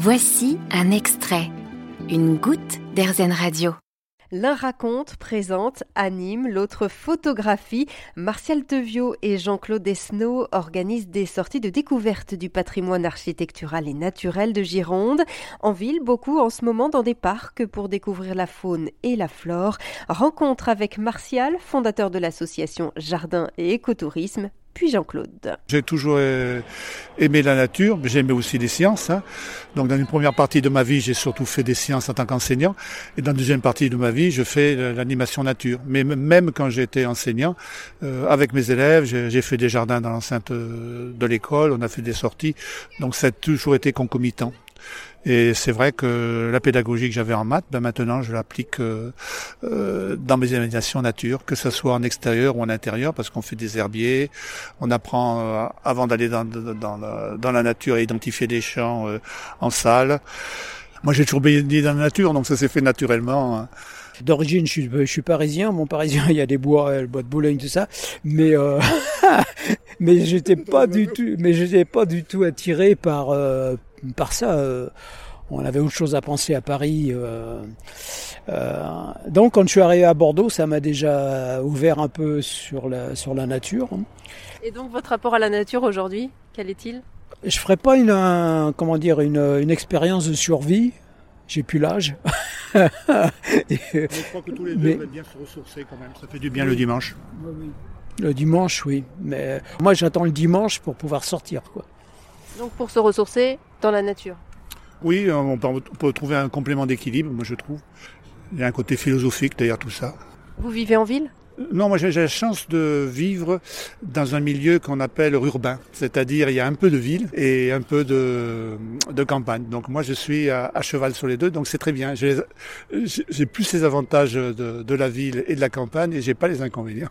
Voici un extrait, une goutte d'Airzen Radio. L'un raconte, présente, anime, l'autre photographie. Martial Tevio et Jean-Claude Desneau organisent des sorties de découverte du patrimoine architectural et naturel de Gironde. En ville, beaucoup en ce moment dans des parcs pour découvrir la faune et la flore. Rencontre avec Martial, fondateur de l'association Jardin et Écotourisme, puis Jean-Claude. J'ai toujours aimé la nature, mais j'ai aimé aussi les sciences. Hein. Donc dans une première partie de ma vie, j'ai surtout fait des sciences en tant qu'enseignant. Et dans la deuxième partie de ma vie, je fais l'animation nature. Mais même quand j'étais enseignant, euh, avec mes élèves, j'ai fait des jardins dans l'enceinte de l'école, on a fait des sorties. Donc ça a toujours été concomitant. Et c'est vrai que la pédagogie que j'avais en maths, ben maintenant je l'applique euh, euh, dans mes imaginations nature, que ce soit en extérieur ou en intérieur, parce qu'on fait des herbiers, on apprend euh, avant d'aller dans, dans, la, dans, la, nature à identifier des champs en salle. Moi j'ai toujours baigné dans la nature, donc ça s'est fait naturellement. Hein. D'origine, je suis, je suis parisien. Mon parisien, il y a des bois, le bois de Boulogne, tout ça. Mais euh, mais j'étais pas du tout, mais j'étais pas du tout attiré par par ça. Euh, on avait autre chose à penser à Paris. Euh, euh, donc quand je suis arrivé à Bordeaux, ça m'a déjà ouvert un peu sur la, sur la nature. Et donc votre rapport à la nature aujourd'hui, quel est-il? Je ferai pas une, comment dire, une, une expérience de survie. J'ai plus l'âge. je crois que tous les deux, bien se ressourcer quand même. Ça fait du bien le dimanche. Le dimanche, oui. Mais moi, j'attends le dimanche pour pouvoir sortir, quoi. Donc pour se ressourcer dans la nature. Oui, on peut, trouver un complément d'équilibre, moi je trouve. Il y a un côté philosophique derrière tout ça. Vous vivez en ville? Non, moi j'ai la chance de vivre dans un milieu qu'on appelle urbain, c'est-à-dire il y a un peu de ville et un peu de, de campagne. Donc moi je suis à, cheval sur les deux, donc c'est très bien. J'ai plus les avantages de, de la ville et de la campagne et j'ai pas les inconvénients.